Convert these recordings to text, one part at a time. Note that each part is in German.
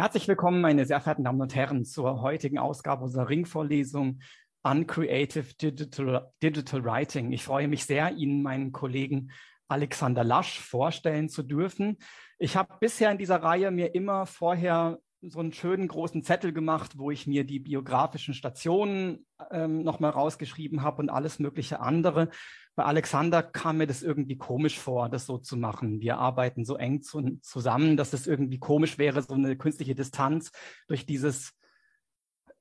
Herzlich willkommen, meine sehr verehrten Damen und Herren, zur heutigen Ausgabe unserer Ringvorlesung Uncreative Digital, Digital Writing. Ich freue mich sehr, Ihnen meinen Kollegen Alexander Lasch vorstellen zu dürfen. Ich habe bisher in dieser Reihe mir immer vorher so einen schönen großen Zettel gemacht, wo ich mir die biografischen Stationen ähm, nochmal rausgeschrieben habe und alles mögliche andere. Bei Alexander kam mir das irgendwie komisch vor, das so zu machen. Wir arbeiten so eng zu, zusammen, dass es irgendwie komisch wäre, so eine künstliche Distanz durch dieses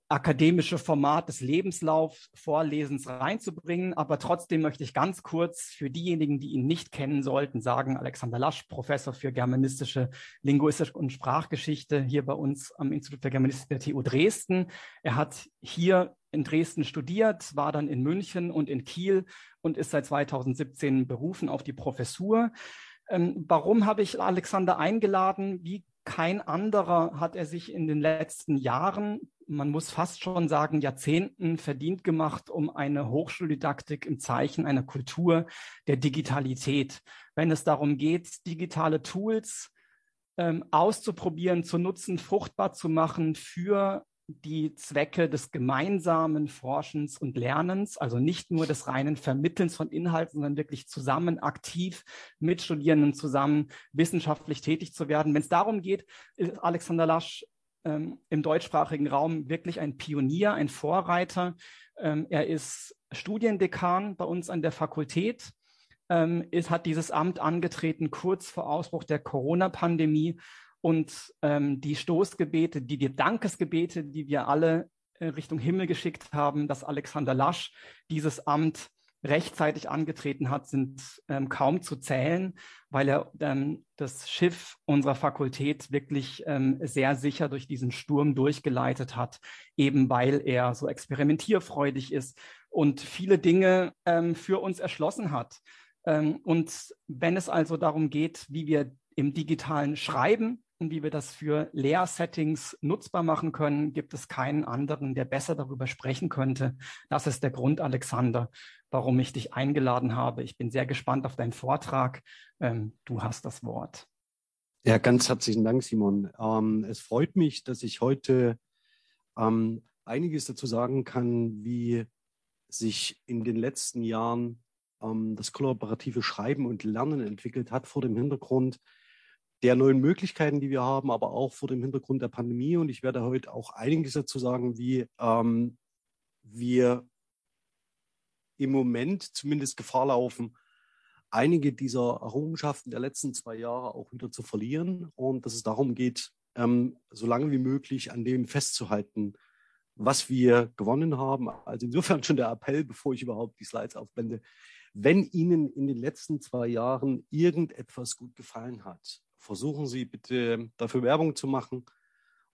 akademische Format des Lebenslauf-Vorlesens reinzubringen. Aber trotzdem möchte ich ganz kurz für diejenigen, die ihn nicht kennen sollten, sagen, Alexander Lasch, Professor für germanistische Linguistik und Sprachgeschichte hier bei uns am Institut für Germanistik der TU Dresden. Er hat hier in Dresden studiert, war dann in München und in Kiel und ist seit 2017 berufen auf die Professur. Ähm, warum habe ich Alexander eingeladen? Wie kein anderer hat er sich in den letzten Jahren, man muss fast schon sagen Jahrzehnten, verdient gemacht um eine Hochschuldidaktik im Zeichen einer Kultur der Digitalität. Wenn es darum geht, digitale Tools ähm, auszuprobieren, zu nutzen, fruchtbar zu machen für die Zwecke des gemeinsamen Forschens und Lernens, also nicht nur des reinen Vermittelns von Inhalten, sondern wirklich zusammen aktiv mit Studierenden zusammen wissenschaftlich tätig zu werden. Wenn es darum geht, ist Alexander Lasch ähm, im deutschsprachigen Raum wirklich ein Pionier, ein Vorreiter. Ähm, er ist Studiendekan bei uns an der Fakultät, ähm, ist, hat dieses Amt angetreten kurz vor Ausbruch der Corona-Pandemie und ähm, die Stoßgebete, die, die Dankesgebete, die wir alle äh, Richtung Himmel geschickt haben, dass Alexander Lasch dieses Amt rechtzeitig angetreten hat, sind ähm, kaum zu zählen, weil er ähm, das Schiff unserer Fakultät wirklich ähm, sehr sicher durch diesen Sturm durchgeleitet hat, eben weil er so experimentierfreudig ist und viele Dinge ähm, für uns erschlossen hat. Ähm, und wenn es also darum geht, wie wir im digitalen Schreiben wie wir das für Lehrsettings nutzbar machen können, gibt es keinen anderen, der besser darüber sprechen könnte. Das ist der Grund, Alexander, warum ich dich eingeladen habe. Ich bin sehr gespannt auf deinen Vortrag. Ähm, du hast das Wort. Ja, ganz herzlichen Dank, Simon. Ähm, es freut mich, dass ich heute ähm, einiges dazu sagen kann, wie sich in den letzten Jahren das kollaborative Schreiben und Lernen entwickelt hat vor dem Hintergrund der neuen Möglichkeiten, die wir haben, aber auch vor dem Hintergrund der Pandemie. Und ich werde heute auch einiges dazu sagen, wie ähm, wir im Moment zumindest Gefahr laufen, einige dieser Errungenschaften der letzten zwei Jahre auch wieder zu verlieren und dass es darum geht, ähm, so lange wie möglich an dem festzuhalten, was wir gewonnen haben. Also insofern schon der Appell, bevor ich überhaupt die Slides aufblende. Wenn Ihnen in den letzten zwei Jahren irgendetwas gut gefallen hat, versuchen Sie bitte dafür Werbung zu machen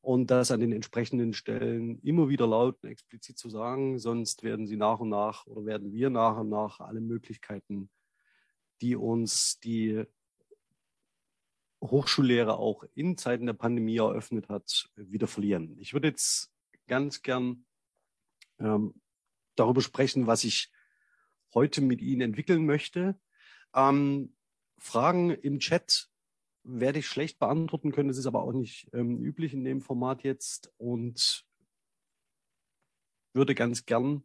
und das an den entsprechenden Stellen immer wieder laut und explizit zu sagen, sonst werden Sie nach und nach oder werden wir nach und nach alle Möglichkeiten, die uns die Hochschullehre auch in Zeiten der Pandemie eröffnet hat, wieder verlieren. Ich würde jetzt ganz gern ähm, darüber sprechen, was ich heute mit Ihnen entwickeln möchte. Ähm, Fragen im Chat werde ich schlecht beantworten können. Das ist aber auch nicht ähm, üblich in dem Format jetzt und würde ganz gern,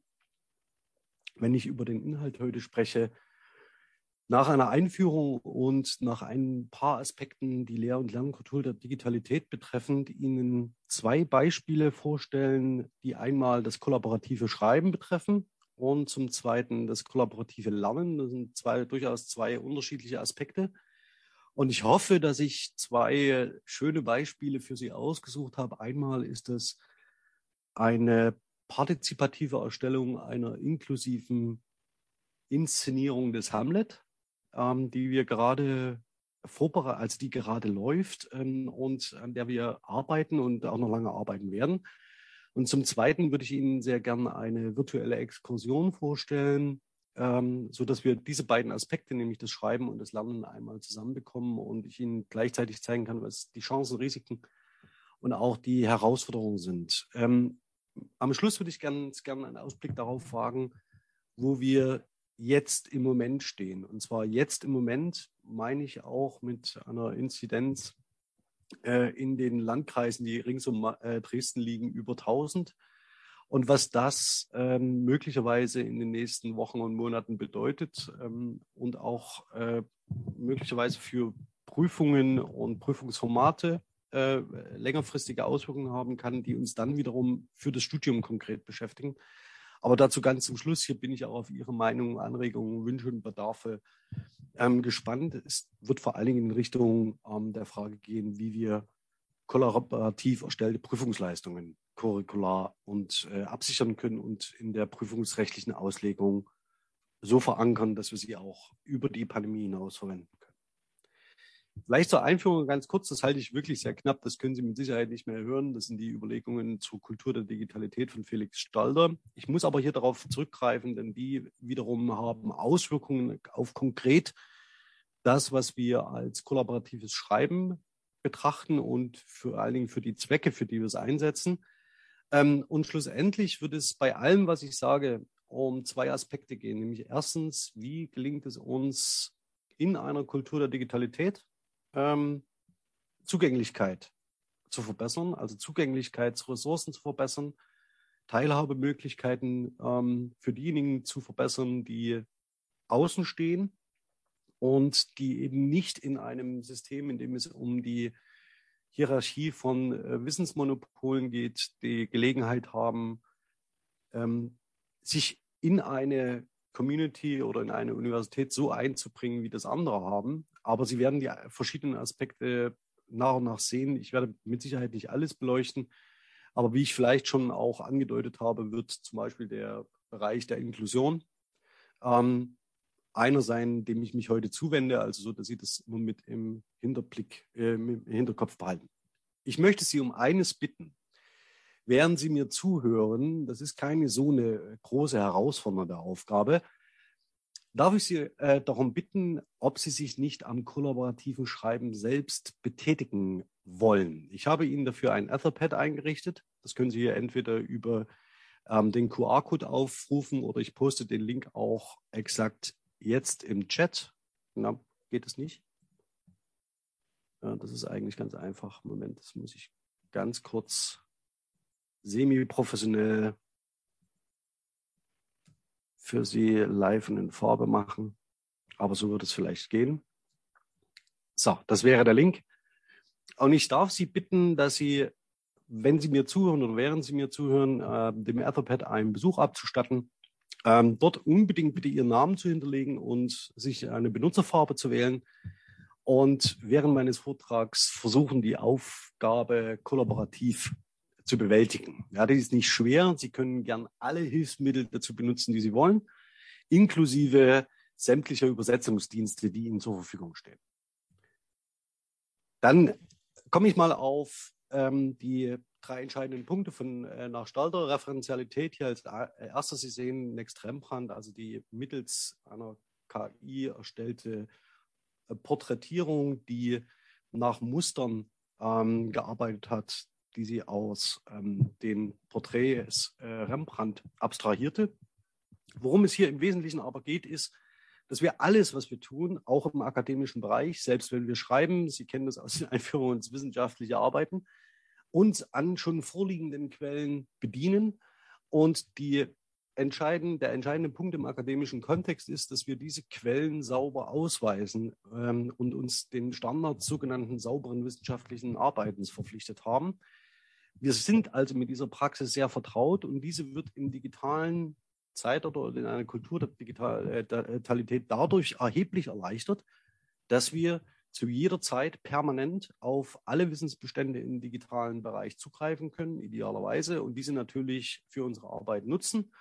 wenn ich über den Inhalt heute spreche, nach einer Einführung und nach ein paar Aspekten, die Lehr- und Lernkultur der Digitalität betreffend, Ihnen zwei Beispiele vorstellen, die einmal das kollaborative Schreiben betreffen und zum Zweiten das kollaborative Lernen. Das sind zwei, durchaus zwei unterschiedliche Aspekte. Und ich hoffe, dass ich zwei schöne Beispiele für Sie ausgesucht habe. Einmal ist es eine partizipative Erstellung einer inklusiven Inszenierung des Hamlet, ähm, die wir gerade vorbereiten, also die gerade läuft ähm, und an der wir arbeiten und auch noch lange arbeiten werden. Und zum Zweiten würde ich Ihnen sehr gerne eine virtuelle Exkursion vorstellen, ähm, so dass wir diese beiden Aspekte, nämlich das Schreiben und das Lernen, einmal zusammenbekommen und ich Ihnen gleichzeitig zeigen kann, was die Chancen, Risiken und auch die Herausforderungen sind. Ähm, am Schluss würde ich gerne gern einen Ausblick darauf fragen, wo wir jetzt im Moment stehen. Und zwar jetzt im Moment meine ich auch mit einer Inzidenz äh, in den Landkreisen, die rings um äh, Dresden liegen, über 1000. Und was das ähm, möglicherweise in den nächsten Wochen und Monaten bedeutet ähm, und auch äh, möglicherweise für Prüfungen und Prüfungsformate äh, längerfristige Auswirkungen haben kann, die uns dann wiederum für das Studium konkret beschäftigen. Aber dazu ganz zum Schluss, hier bin ich auch auf Ihre Meinung, Anregungen, Wünsche und Bedarfe ähm, gespannt. Es wird vor allen Dingen in Richtung ähm, der Frage gehen, wie wir kollaborativ erstellte Prüfungsleistungen curricular und äh, absichern können und in der prüfungsrechtlichen Auslegung so verankern, dass wir sie auch über die Pandemie hinaus verwenden können. Vielleicht zur Einführung ganz kurz, das halte ich wirklich sehr knapp, das können Sie mit Sicherheit nicht mehr hören. Das sind die Überlegungen zur Kultur der Digitalität von Felix Stalder. Ich muss aber hier darauf zurückgreifen, denn die wiederum haben Auswirkungen auf konkret das, was wir als kollaboratives Schreiben betrachten und vor allen Dingen für die Zwecke, für die wir es einsetzen. Ähm, und schlussendlich wird es bei allem, was ich sage, um zwei Aspekte gehen. Nämlich erstens, wie gelingt es uns in einer Kultur der Digitalität, ähm, Zugänglichkeit zu verbessern, also Zugänglichkeitsressourcen zu verbessern, Teilhabemöglichkeiten ähm, für diejenigen zu verbessern, die außen stehen und die eben nicht in einem System, in dem es um die Hierarchie von äh, Wissensmonopolen geht, die Gelegenheit haben, ähm, sich in eine Community oder in eine Universität so einzubringen, wie das andere haben. Aber sie werden die verschiedenen Aspekte nach und nach sehen. Ich werde mit Sicherheit nicht alles beleuchten. Aber wie ich vielleicht schon auch angedeutet habe, wird zum Beispiel der Bereich der Inklusion ähm, einer sein, dem ich mich heute zuwende, also so, dass Sie das immer mit im Hinterblick, äh, im Hinterkopf behalten. Ich möchte Sie um eines bitten. Während Sie mir zuhören, das ist keine so eine große herausfordernde Aufgabe, darf ich Sie äh, darum bitten, ob Sie sich nicht am kollaborativen Schreiben selbst betätigen wollen. Ich habe Ihnen dafür ein Etherpad eingerichtet. Das können Sie hier entweder über ähm, den QR-Code aufrufen oder ich poste den Link auch exakt jetzt im Chat. Na, geht es nicht? Ja, das ist eigentlich ganz einfach. Moment, das muss ich ganz kurz semi-professionell für Sie live und in Farbe machen. Aber so wird es vielleicht gehen. So, das wäre der Link. Und ich darf Sie bitten, dass Sie, wenn Sie mir zuhören oder während Sie mir zuhören, äh, dem Etherpad einen Besuch abzustatten. Ähm, dort unbedingt bitte Ihren Namen zu hinterlegen und sich eine Benutzerfarbe zu wählen. Und während meines Vortrags versuchen, die Aufgabe kollaborativ zu bewältigen. Ja, das ist nicht schwer. Sie können gern alle Hilfsmittel dazu benutzen, die Sie wollen, inklusive sämtlicher Übersetzungsdienste, die Ihnen zur Verfügung stehen. Dann komme ich mal auf ähm, die drei entscheidenden Punkte von äh, nach Stalter. Referenzialität hier als äh, erstes. Sie sehen Next Rembrandt, also die mittels einer KI erstellte äh, Porträtierung, die nach Mustern ähm, gearbeitet hat, die sie aus ähm, den Porträts äh, Rembrandt abstrahierte. Worum es hier im Wesentlichen aber geht, ist, dass wir alles, was wir tun, auch im akademischen Bereich, selbst wenn wir schreiben, Sie kennen das aus den Einführungen ins wissenschaftliche Arbeiten, uns an schon vorliegenden Quellen bedienen. Und die entscheidend, der entscheidende Punkt im akademischen Kontext ist, dass wir diese Quellen sauber ausweisen ähm, und uns den Standard sogenannten sauberen wissenschaftlichen Arbeitens verpflichtet haben. Wir sind also mit dieser Praxis sehr vertraut und diese wird im digitalen Zeitalter oder in einer Kultur der Digitalität dadurch erheblich erleichtert, dass wir zu jeder Zeit permanent auf alle Wissensbestände im digitalen Bereich zugreifen können, idealerweise, und diese natürlich für unsere Arbeit nutzen.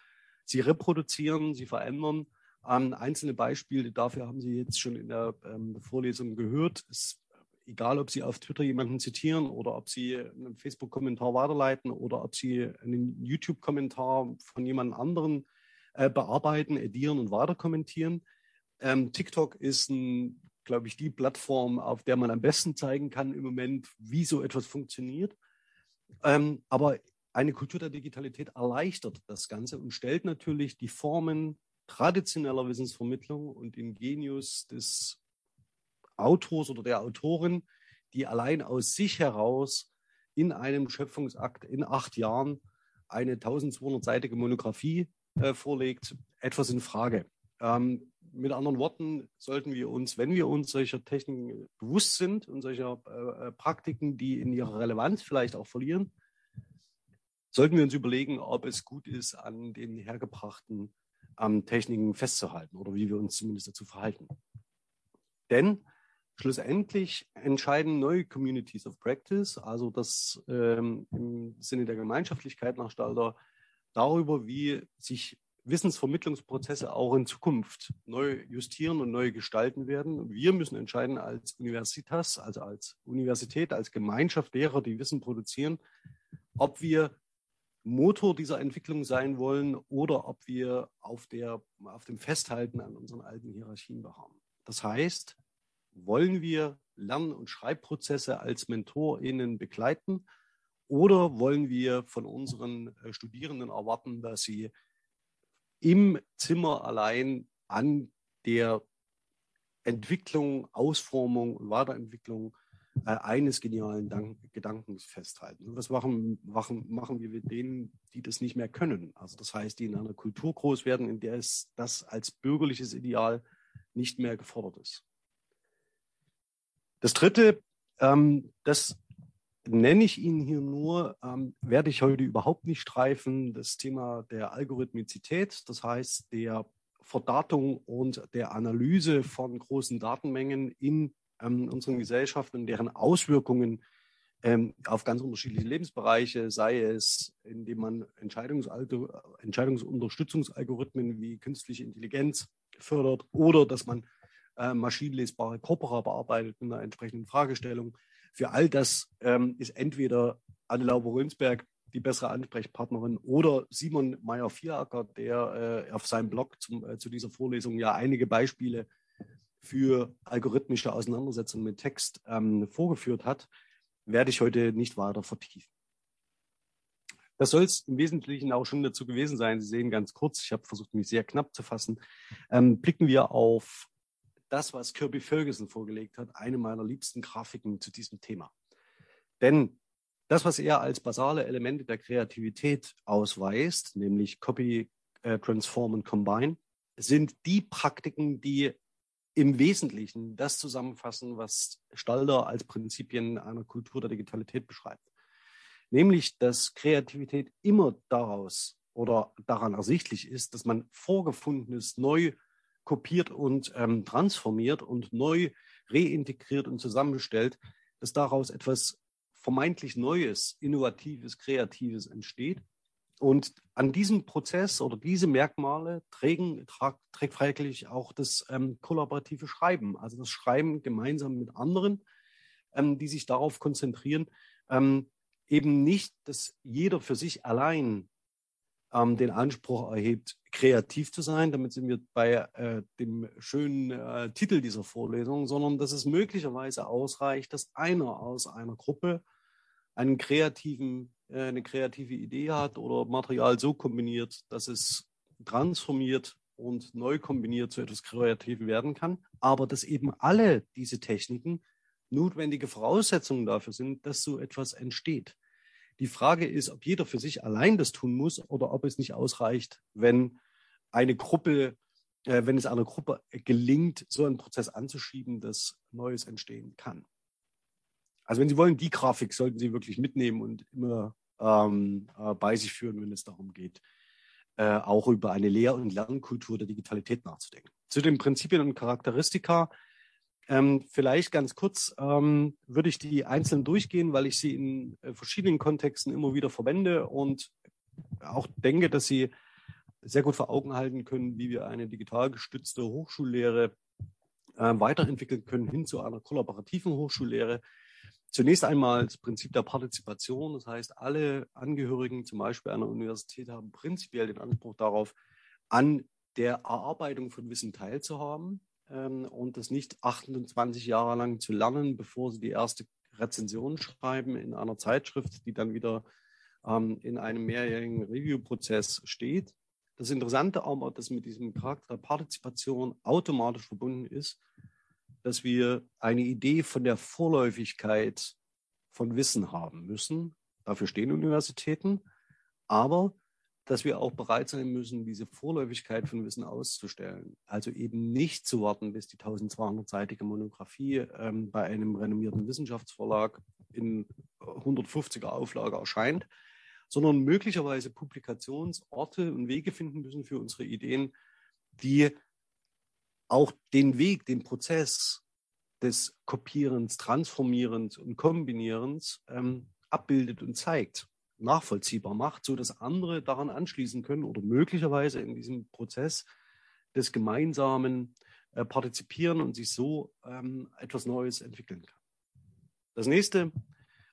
Sie reproduzieren, sie verändern. Ähm, einzelne Beispiele dafür haben Sie jetzt schon in der ähm, Vorlesung gehört. Es egal ob Sie auf Twitter jemanden zitieren oder ob Sie einen Facebook-Kommentar weiterleiten oder ob Sie einen YouTube-Kommentar von jemand anderen äh, bearbeiten, edieren und weiter kommentieren. Ähm, TikTok ist, glaube ich, die Plattform, auf der man am besten zeigen kann im Moment, wie so etwas funktioniert. Ähm, aber eine Kultur der Digitalität erleichtert das Ganze und stellt natürlich die Formen traditioneller Wissensvermittlung und den Genius des Autors oder der Autorin die allein aus sich heraus in einem Schöpfungsakt in acht Jahren eine 1200-seitige Monographie äh, vorlegt, etwas in Frage. Ähm, mit anderen Worten sollten wir uns, wenn wir uns solcher Techniken bewusst sind und solcher äh, äh Praktiken, die in ihrer Relevanz vielleicht auch verlieren, sollten wir uns überlegen, ob es gut ist, an den hergebrachten ähm, Techniken festzuhalten oder wie wir uns zumindest dazu verhalten. Denn schlussendlich entscheiden neue Communities of Practice, also das ähm, im Sinne der Gemeinschaftlichkeit nach Stalder, darüber, wie sich Wissensvermittlungsprozesse auch in Zukunft neu justieren und neu gestalten werden. Wir müssen entscheiden als Universitas, also als Universität, als Gemeinschaft derer, die Wissen produzieren, ob wir Motor dieser Entwicklung sein wollen oder ob wir auf, der, auf dem Festhalten an unseren alten Hierarchien beharren. Das heißt, wollen wir Lern- und Schreibprozesse als MentorInnen begleiten oder wollen wir von unseren äh, Studierenden erwarten, dass sie im Zimmer allein an der Entwicklung, Ausformung und Weiterentwicklung äh, eines genialen Dank Gedankens festhalten. Und was machen, machen, machen wir mit denen, die das nicht mehr können? Also das heißt, die in einer Kultur groß werden, in der es das als bürgerliches Ideal nicht mehr gefordert ist. Das Dritte, ähm, das nenne ich Ihnen hier nur, ähm, werde ich heute überhaupt nicht streifen, das Thema der Algorithmizität, das heißt der Verdatung und der Analyse von großen Datenmengen in ähm, unseren Gesellschaften und deren Auswirkungen ähm, auf ganz unterschiedliche Lebensbereiche, sei es, indem man Entscheidungsunterstützungsalgorithmen wie künstliche Intelligenz fördert oder dass man äh, maschinenlesbare Corpora bearbeitet mit einer entsprechenden Fragestellung. Für all das ähm, ist entweder Anne Lauber-Rönsberg die bessere Ansprechpartnerin oder Simon Meyer-Vieracker, der äh, auf seinem Blog zum, äh, zu dieser Vorlesung ja einige Beispiele für algorithmische Auseinandersetzungen mit Text ähm, vorgeführt hat, werde ich heute nicht weiter vertiefen. Das soll es im Wesentlichen auch schon dazu gewesen sein. Sie sehen ganz kurz, ich habe versucht, mich sehr knapp zu fassen, ähm, blicken wir auf das, was Kirby Ferguson vorgelegt hat, eine meiner liebsten Grafiken zu diesem Thema. Denn das, was er als basale Elemente der Kreativität ausweist, nämlich Copy, äh, Transform und Combine, sind die Praktiken, die im Wesentlichen das zusammenfassen, was Stalder als Prinzipien einer Kultur der Digitalität beschreibt. Nämlich, dass Kreativität immer daraus oder daran ersichtlich ist, dass man Vorgefundenes neu kopiert und ähm, transformiert und neu reintegriert und zusammenstellt, dass daraus etwas vermeintlich Neues, Innovatives, Kreatives entsteht. Und an diesem Prozess oder diese Merkmale trägen, trägt freilich auch das ähm, kollaborative Schreiben, also das Schreiben gemeinsam mit anderen, ähm, die sich darauf konzentrieren, ähm, eben nicht, dass jeder für sich allein ähm, den Anspruch erhebt, kreativ zu sein. Damit sind wir bei äh, dem schönen äh, Titel dieser Vorlesung, sondern dass es möglicherweise ausreicht, dass einer aus einer Gruppe einen kreativen, äh, eine kreative Idee hat oder Material so kombiniert, dass es transformiert und neu kombiniert zu etwas Kreativen werden kann, aber dass eben alle diese Techniken notwendige Voraussetzungen dafür sind, dass so etwas entsteht. Die Frage ist, ob jeder für sich allein das tun muss oder ob es nicht ausreicht, wenn eine Gruppe, äh, wenn es einer Gruppe gelingt, so einen Prozess anzuschieben, dass Neues entstehen kann. Also wenn Sie wollen, die Grafik sollten Sie wirklich mitnehmen und immer ähm, äh, bei sich führen, wenn es darum geht, äh, auch über eine Lehr- und Lernkultur der Digitalität nachzudenken. Zu den Prinzipien und Charakteristika ähm, vielleicht ganz kurz ähm, würde ich die einzeln durchgehen, weil ich sie in äh, verschiedenen Kontexten immer wieder verwende und auch denke, dass sie sehr gut vor Augen halten können, wie wir eine digital gestützte Hochschullehre äh, weiterentwickeln können hin zu einer kollaborativen Hochschullehre. Zunächst einmal das Prinzip der Partizipation. Das heißt, alle Angehörigen zum Beispiel einer Universität haben prinzipiell den Anspruch darauf, an der Erarbeitung von Wissen teilzuhaben ähm, und das nicht 28 Jahre lang zu lernen, bevor sie die erste Rezension schreiben in einer Zeitschrift, die dann wieder ähm, in einem mehrjährigen Review-Prozess steht. Das Interessante aber, dass mit diesem Charakter Partizipation automatisch verbunden ist, dass wir eine Idee von der Vorläufigkeit von Wissen haben müssen. Dafür stehen Universitäten. Aber dass wir auch bereit sein müssen, diese Vorläufigkeit von Wissen auszustellen. Also eben nicht zu warten, bis die 1200-seitige Monographie ähm, bei einem renommierten Wissenschaftsverlag in 150er Auflage erscheint, sondern möglicherweise Publikationsorte und Wege finden müssen für unsere Ideen, die auch den Weg, den Prozess des Kopierens, Transformierens und Kombinierens ähm, abbildet und zeigt nachvollziehbar macht, so dass andere daran anschließen können oder möglicherweise in diesem Prozess des gemeinsamen äh, Partizipieren und sich so ähm, etwas Neues entwickeln kann. Das nächste,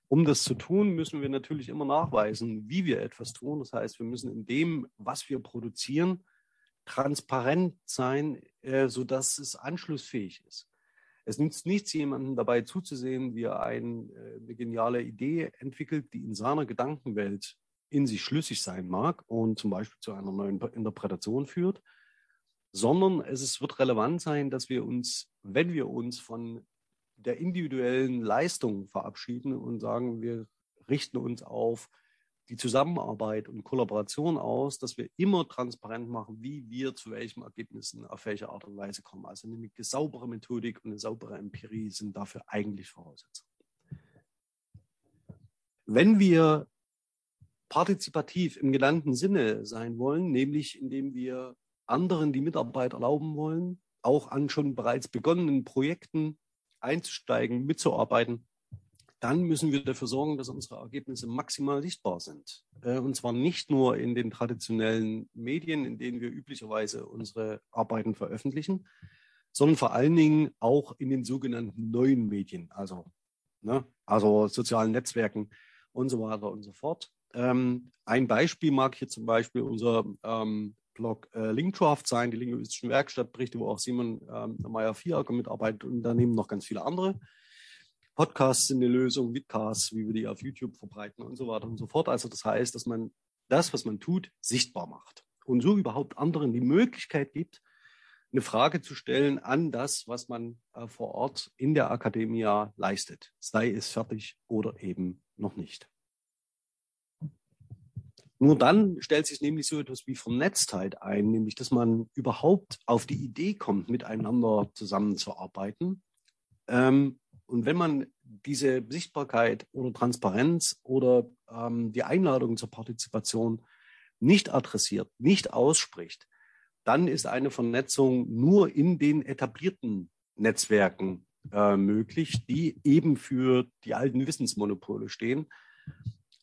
um das zu tun, müssen wir natürlich immer nachweisen, wie wir etwas tun. Das heißt, wir müssen in dem, was wir produzieren, transparent sein, äh, sodass es anschlussfähig ist. Es nützt nichts, jemandem dabei zuzusehen, wie er ein, äh, eine geniale Idee entwickelt, die in seiner Gedankenwelt in sich schlüssig sein mag und zum Beispiel zu einer neuen Interpretation führt, sondern es ist, wird relevant sein, dass wir uns, wenn wir uns von der individuellen Leistung verabschieden und sagen, wir richten uns auf die Zusammenarbeit und Kollaboration aus, dass wir immer transparent machen, wie wir zu welchen Ergebnissen auf welche Art und Weise kommen. Also eine saubere Methodik und eine saubere Empirie sind dafür eigentlich Voraussetzungen. Wenn wir partizipativ im genannten Sinne sein wollen, nämlich indem wir anderen die Mitarbeit erlauben wollen, auch an schon bereits begonnenen Projekten einzusteigen, mitzuarbeiten, dann müssen wir dafür sorgen, dass unsere Ergebnisse maximal sichtbar sind. Äh, und zwar nicht nur in den traditionellen Medien, in denen wir üblicherweise unsere Arbeiten veröffentlichen, sondern vor allen Dingen auch in den sogenannten neuen Medien, also, ne, also sozialen Netzwerken und so weiter und so fort. Ähm, ein Beispiel mag hier zum Beispiel unser ähm, Blog äh, Linkcraft sein, die linguistischen Werkstattberichte, wo auch Simon ähm, Meyer-Vierecker mitarbeitet und daneben noch ganz viele andere. Podcasts sind eine Lösung, Vidcasts, wie wir die auf YouTube verbreiten und so weiter und so fort. Also das heißt, dass man das, was man tut, sichtbar macht und so überhaupt anderen die Möglichkeit gibt, eine Frage zu stellen an das, was man äh, vor Ort in der Akademie leistet, sei es fertig oder eben noch nicht. Nur dann stellt sich nämlich so etwas wie Vernetztheit ein, nämlich dass man überhaupt auf die Idee kommt, miteinander zusammenzuarbeiten ähm, und wenn man diese Sichtbarkeit oder Transparenz oder ähm, die Einladung zur Partizipation nicht adressiert, nicht ausspricht, dann ist eine Vernetzung nur in den etablierten Netzwerken äh, möglich, die eben für die alten Wissensmonopole stehen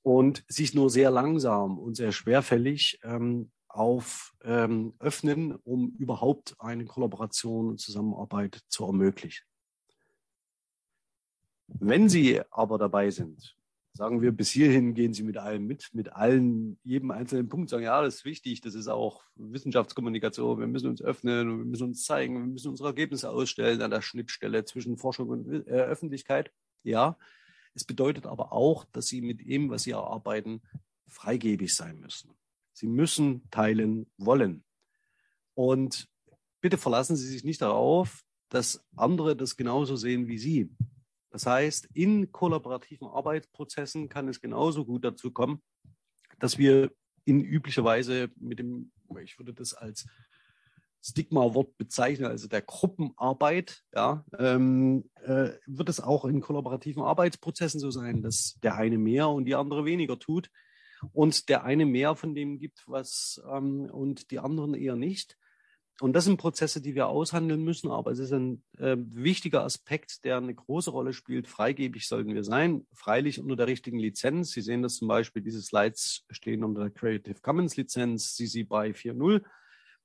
und sich nur sehr langsam und sehr schwerfällig ähm, auf ähm, öffnen, um überhaupt eine Kollaboration und Zusammenarbeit zu ermöglichen. Wenn Sie aber dabei sind, sagen wir, bis hierhin gehen Sie mit allem mit, mit allen, jedem einzelnen Punkt sagen, ja, das ist wichtig, das ist auch Wissenschaftskommunikation, wir müssen uns öffnen, wir müssen uns zeigen, wir müssen unsere Ergebnisse ausstellen an der Schnittstelle zwischen Forschung und äh, Öffentlichkeit. Ja, es bedeutet aber auch, dass Sie mit dem, was Sie erarbeiten, freigebig sein müssen. Sie müssen teilen wollen. Und bitte verlassen Sie sich nicht darauf, dass andere das genauso sehen wie Sie. Das heißt, in kollaborativen Arbeitsprozessen kann es genauso gut dazu kommen, dass wir in üblicher Weise mit dem, ich würde das als Stigma-Wort bezeichnen, also der Gruppenarbeit, ja, ähm, äh, wird es auch in kollaborativen Arbeitsprozessen so sein, dass der eine mehr und die andere weniger tut und der eine mehr von dem gibt, was ähm, und die anderen eher nicht. Und das sind Prozesse, die wir aushandeln müssen, aber es ist ein äh, wichtiger Aspekt, der eine große Rolle spielt. Freigebig sollten wir sein, freilich unter der richtigen Lizenz. Sie sehen das zum Beispiel, diese Slides stehen unter der Creative Commons Lizenz CC BY 4.0.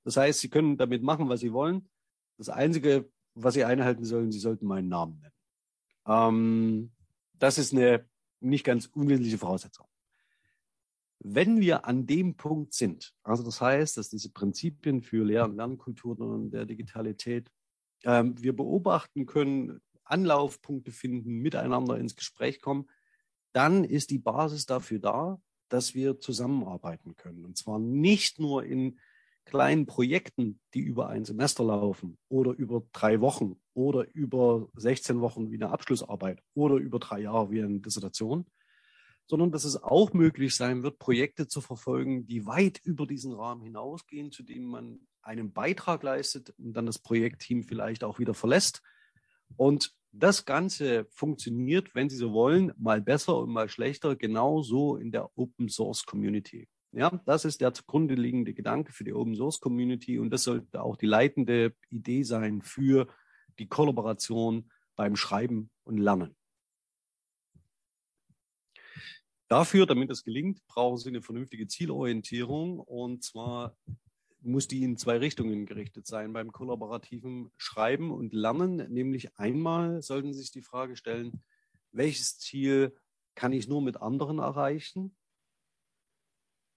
Das heißt, Sie können damit machen, was Sie wollen. Das Einzige, was Sie einhalten sollen, Sie sollten meinen Namen nennen. Ähm, das ist eine nicht ganz unwesentliche Voraussetzung. Wenn wir an dem Punkt sind, also das heißt, dass diese Prinzipien für Lehr- und Lernkulturen und der Digitalität, ähm, wir beobachten können, Anlaufpunkte finden, miteinander ins Gespräch kommen, dann ist die Basis dafür da, dass wir zusammenarbeiten können. Und zwar nicht nur in kleinen Projekten, die über ein Semester laufen oder über drei Wochen oder über 16 Wochen wie eine Abschlussarbeit oder über drei Jahre wie eine Dissertation, sondern dass es auch möglich sein wird, Projekte zu verfolgen, die weit über diesen Rahmen hinausgehen, zu dem man einen Beitrag leistet und dann das Projektteam vielleicht auch wieder verlässt. Und das Ganze funktioniert, wenn Sie so wollen, mal besser und mal schlechter, genauso in der Open Source Community. Ja, das ist der zugrunde liegende Gedanke für die Open Source Community und das sollte auch die leitende Idee sein für die Kollaboration beim Schreiben und Lernen. Dafür, damit das gelingt, brauchen Sie eine vernünftige Zielorientierung und zwar muss die in zwei Richtungen gerichtet sein beim kollaborativen Schreiben und Lernen. Nämlich einmal sollten Sie sich die Frage stellen, welches Ziel kann ich nur mit anderen erreichen?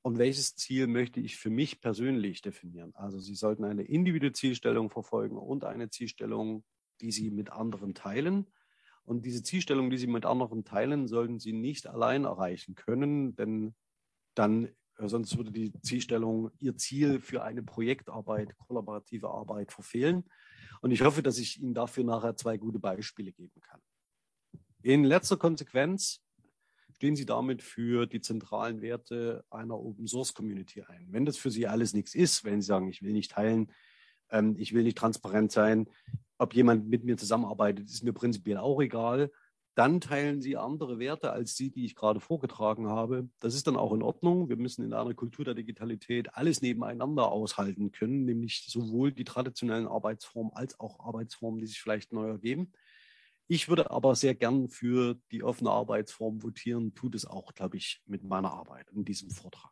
Und welches Ziel möchte ich für mich persönlich definieren? Also Sie sollten eine individuelle Zielstellung verfolgen und eine Zielstellung, die Sie mit anderen teilen. Und diese Zielstellung, die Sie mit anderen teilen, sollten Sie nicht allein erreichen können, denn dann äh, sonst würde die Zielstellung ihr Ziel für eine Projektarbeit, kollaborative Arbeit verfehlen. Und ich hoffe, dass ich Ihnen dafür nachher zwei gute Beispiele geben kann. In letzter Konsequenz stehen Sie damit für die zentralen Werte einer Open Source Community ein. Wenn das für Sie alles nichts ist, wenn Sie sagen, ich will nicht teilen, ähm, ich will nicht transparent sein, ob jemand mit mir zusammenarbeitet, ist mir prinzipiell auch egal dann teilen sie andere Werte als die, die ich gerade vorgetragen habe. Das ist dann auch in Ordnung. Wir müssen in einer Kultur der Digitalität alles nebeneinander aushalten können, nämlich sowohl die traditionellen Arbeitsformen als auch Arbeitsformen, die sich vielleicht neu ergeben. Ich würde aber sehr gern für die offene Arbeitsform votieren, tut es auch, glaube ich, mit meiner Arbeit in diesem Vortrag.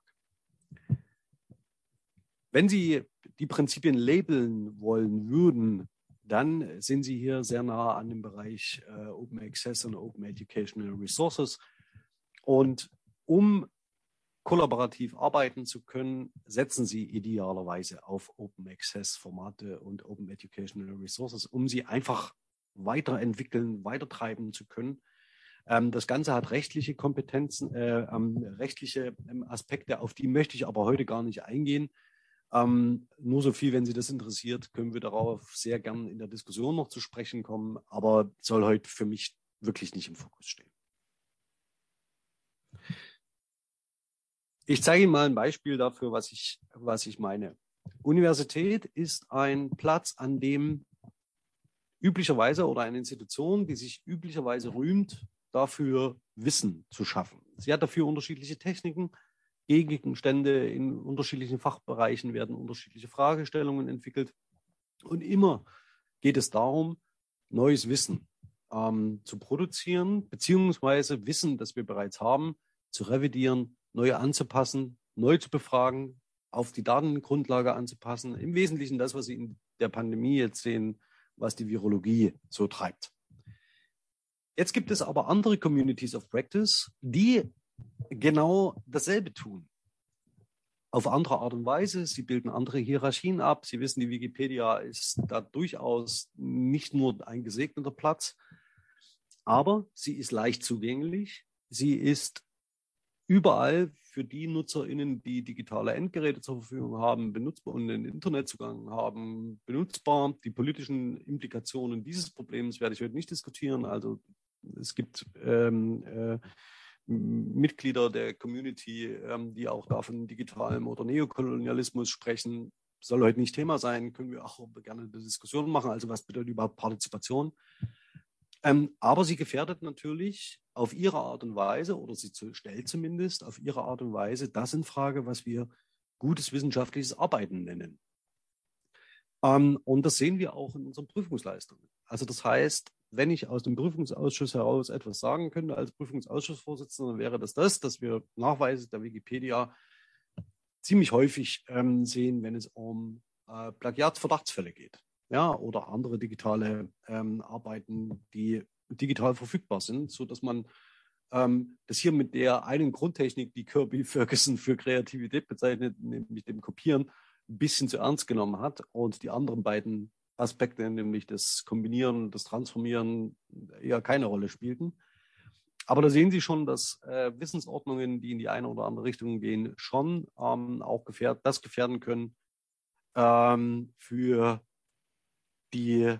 Wenn Sie die Prinzipien labeln wollen würden, dann sind Sie hier sehr nah an dem Bereich äh, Open Access und Open Educational Resources. Und um kollaborativ arbeiten zu können, setzen Sie idealerweise auf Open Access Formate und Open Educational Resources, um sie einfach weiterentwickeln, weitertreiben zu können. Ähm, das Ganze hat rechtliche Kompetenzen, äh, ähm, rechtliche ähm, Aspekte, auf die möchte ich aber heute gar nicht eingehen. Ähm, nur so viel, wenn Sie das interessiert, können wir darauf sehr gern in der Diskussion noch zu sprechen kommen, aber soll heute für mich wirklich nicht im Fokus stehen. Ich zeige Ihnen mal ein Beispiel dafür, was ich, was ich meine. Universität ist ein Platz, an dem üblicherweise oder eine Institution, die sich üblicherweise rühmt, dafür Wissen zu schaffen. Sie hat dafür unterschiedliche Techniken, Gegenstände in unterschiedlichen Fachbereichen werden unterschiedliche Fragestellungen entwickelt. Und immer geht es darum, neues Wissen ähm, zu produzieren, beziehungsweise Wissen, das wir bereits haben, zu revidieren, neu anzupassen, neu zu befragen, auf die Datengrundlage anzupassen. Im Wesentlichen das, was Sie in der Pandemie jetzt sehen, was die Virologie so treibt. Jetzt gibt es aber andere Communities of Practice, die genau dasselbe tun. Auf andere Art und Weise. Sie bilden andere Hierarchien ab. Sie wissen, die Wikipedia ist da durchaus nicht nur ein gesegneter Platz, aber sie ist leicht zugänglich. Sie ist überall für die NutzerInnen, die digitale Endgeräte zur Verfügung haben, benutzbar und einen Internetzugang haben, benutzbar. Die politischen Implikationen dieses Problems werde ich heute nicht diskutieren. Also es gibt ähm, äh, Mitglieder der Community, ähm, die auch da von digitalem oder Neokolonialismus sprechen. Soll heute nicht Thema sein, können wir auch gerne eine Diskussion machen. Also was bedeutet überhaupt Partizipation? Ähm, aber sie gefährdet natürlich auf ihre Art und Weise, oder sie stellt zumindest auf ihre Art und Weise das in Frage, was wir gutes wissenschaftliches Arbeiten nennen. Ähm, und das sehen wir auch in unseren Prüfungsleistungen. Also das heißt, wenn ich aus dem Prüfungsausschuss heraus etwas sagen könnte als Prüfungsausschussvorsitzender, wäre das das, dass wir Nachweise der Wikipedia ziemlich häufig ähm, sehen, wenn es um äh, Plagiatsverdachtsfälle geht. Ja, oder andere digitale ähm, Arbeiten, die digital verfügbar sind, so dass man ähm, das hier mit der einen Grundtechnik, die Kirby Ferguson für Kreativität bezeichnet, nämlich dem Kopieren, ein bisschen zu ernst genommen hat und die anderen beiden Aspekte, nämlich das Kombinieren, das Transformieren, eher keine Rolle spielten. Aber da sehen Sie schon, dass äh, Wissensordnungen, die in die eine oder andere Richtung gehen, schon ähm, auch gefährd das gefährden können, ähm, für die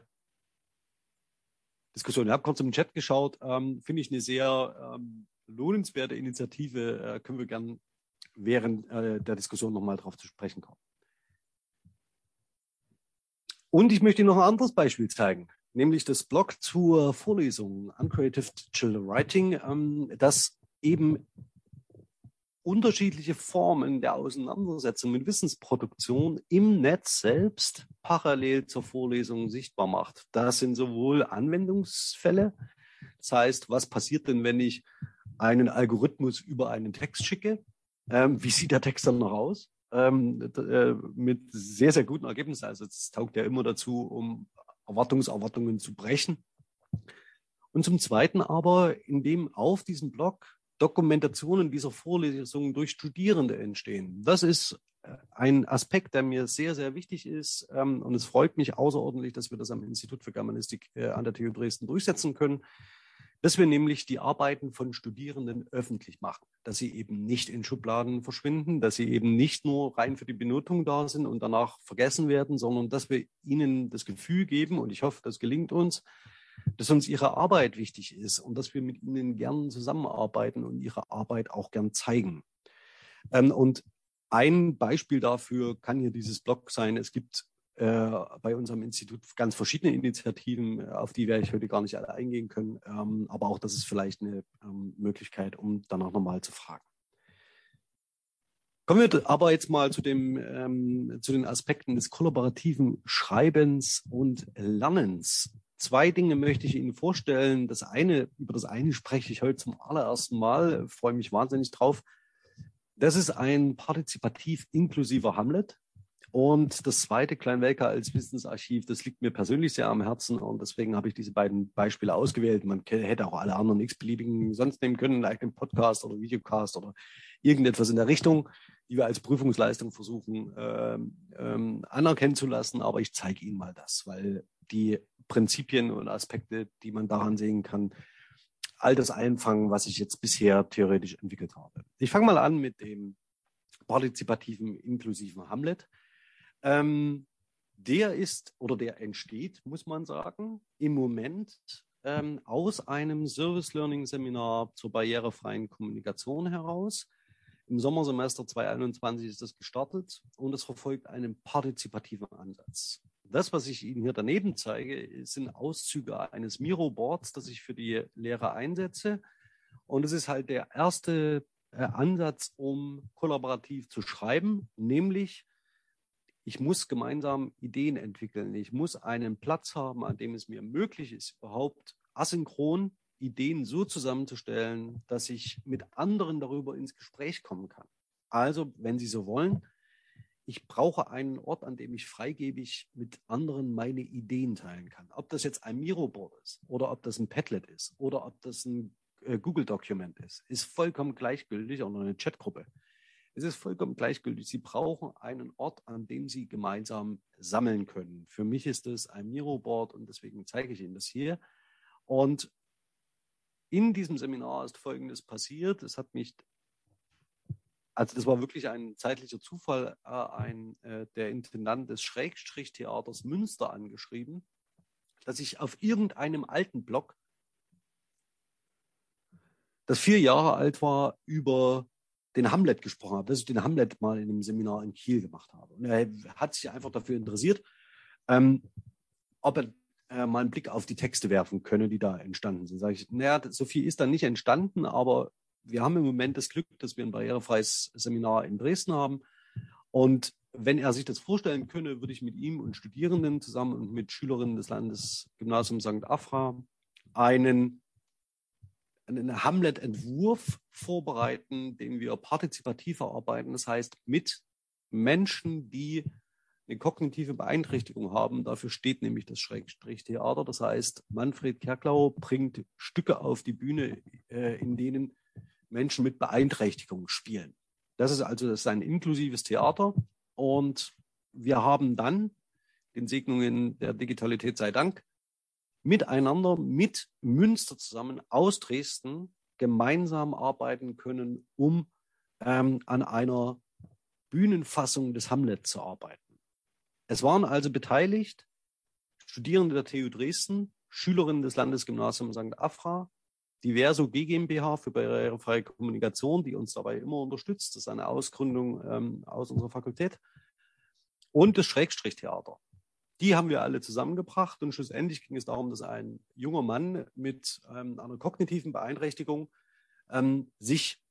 Diskussion. Ich habe kurz im Chat geschaut, ähm, finde ich eine sehr ähm, lohnenswerte Initiative, äh, können wir gern während äh, der Diskussion nochmal darauf zu sprechen kommen. Und ich möchte Ihnen noch ein anderes Beispiel zeigen, nämlich das Blog zur Vorlesung Uncreative Digital Writing, ähm, das eben unterschiedliche Formen der Auseinandersetzung mit Wissensproduktion im Netz selbst parallel zur Vorlesung sichtbar macht. Das sind sowohl Anwendungsfälle, das heißt, was passiert denn, wenn ich einen Algorithmus über einen Text schicke? Ähm, wie sieht der Text dann noch aus? Ähm, äh, mit sehr, sehr guten Ergebnissen. Also es taugt ja immer dazu, um Erwartungserwartungen zu brechen. Und zum Zweiten aber, indem auf diesem Blog Dokumentationen dieser Vorlesungen durch Studierende entstehen. Das ist äh, ein Aspekt, der mir sehr, sehr wichtig ist. Ähm, und es freut mich außerordentlich, dass wir das am Institut für Germanistik äh, an der TU Dresden durchsetzen können dass wir nämlich die Arbeiten von Studierenden öffentlich machen, dass sie eben nicht in Schubladen verschwinden, dass sie eben nicht nur rein für die Benotung da sind und danach vergessen werden, sondern dass wir ihnen das Gefühl geben, und ich hoffe, das gelingt uns, dass uns ihre Arbeit wichtig ist und dass wir mit ihnen gern zusammenarbeiten und ihre Arbeit auch gern zeigen. Ähm, und ein Beispiel dafür kann hier dieses Blog sein. Es gibt äh, bei unserem Institut ganz verschiedene Initiativen, äh, auf die werde ich heute gar nicht alle eingehen können. Ähm, aber auch das ist vielleicht eine ähm, Möglichkeit, um danach nochmal zu fragen. Kommen wir aber jetzt mal zu, dem, ähm, zu den Aspekten des kollaborativen Schreibens und Lernens. Zwei Dinge möchte ich Ihnen vorstellen. Das eine, über das eine spreche ich heute zum allerersten Mal, freue mich wahnsinnig drauf. Das ist ein partizipativ inklusiver Hamlet. Und das zweite Kleinwelker als Wissensarchiv, das liegt mir persönlich sehr am Herzen und deswegen habe ich diese beiden Beispiele ausgewählt. Man hätte auch alle anderen x-beliebigen sonst nehmen können, like einen Podcast oder Videocast oder irgendetwas in der Richtung, die wir als Prüfungsleistung versuchen ähm, ähm, anerkennen zu lassen. Aber ich zeige Ihnen mal das, weil die Prinzipien und Aspekte, die man daran sehen kann, all das einfangen, was ich jetzt bisher theoretisch entwickelt habe. Ich fange mal an mit dem partizipativen, inklusiven Hamlet. Ähm, der ist oder der entsteht, muss man sagen, im Moment ähm, aus einem Service Learning Seminar zur barrierefreien Kommunikation heraus. Im Sommersemester 2021 ist das gestartet und es verfolgt einen partizipativen Ansatz. Das, was ich Ihnen hier daneben zeige, sind Auszüge eines Miro-Boards, das ich für die Lehre einsetze. Und es ist halt der erste äh, Ansatz, um kollaborativ zu schreiben, nämlich ich muss gemeinsam Ideen entwickeln. Ich muss einen Platz haben, an dem es mir möglich ist, überhaupt asynchron Ideen so zusammenzustellen, dass ich mit anderen darüber ins Gespräch kommen kann. Also, wenn Sie so wollen, ich brauche einen Ort, an dem ich freigebig mit anderen meine Ideen teilen kann. Ob das jetzt ein Miro-Board ist oder ob das ein Padlet ist oder ob das ein äh, Google-Dokument ist, ist vollkommen gleichgültig oder eine Chatgruppe. Es ist vollkommen gleichgültig. Sie brauchen einen Ort, an dem Sie gemeinsam sammeln können. Für mich ist es ein Miro-Board und deswegen zeige ich Ihnen das hier. Und in diesem Seminar ist Folgendes passiert. Es hat mich, also das war wirklich ein zeitlicher Zufall, äh, ein, äh, der Intendant des Schrägstrich-Theaters Münster angeschrieben, dass ich auf irgendeinem alten Blog, das vier Jahre alt war, über den Hamlet gesprochen habe, dass ich den Hamlet mal in einem Seminar in Kiel gemacht habe. Und er hat sich einfach dafür interessiert, ähm, ob er äh, mal einen Blick auf die Texte werfen könne, die da entstanden sind. Sage ich, naja, so viel ist da nicht entstanden, aber wir haben im Moment das Glück, dass wir ein barrierefreies Seminar in Dresden haben. Und wenn er sich das vorstellen könne, würde ich mit ihm und Studierenden zusammen und mit Schülerinnen des Landesgymnasiums St. Afra einen einen Hamlet-Entwurf vorbereiten, den wir partizipativ erarbeiten. Das heißt, mit Menschen, die eine kognitive Beeinträchtigung haben. Dafür steht nämlich das Schrägstrich-Theater. Das heißt, Manfred Kerklau bringt Stücke auf die Bühne, äh, in denen Menschen mit Beeinträchtigung spielen. Das ist also das ist ein inklusives Theater. Und wir haben dann den Segnungen der Digitalität sei Dank miteinander mit Münster zusammen aus Dresden gemeinsam arbeiten können, um ähm, an einer Bühnenfassung des Hamlet zu arbeiten. Es waren also beteiligt Studierende der TU Dresden, Schülerinnen des Landesgymnasiums St. Afra, Diverso GmbH für barrierefreie Kommunikation, die uns dabei immer unterstützt. Das ist eine Ausgründung ähm, aus unserer Fakultät. Und das Schrägstrichtheater. Die haben wir alle zusammengebracht und schlussendlich ging es darum, dass ein junger Mann mit ähm, einer kognitiven Beeinträchtigung ähm, sich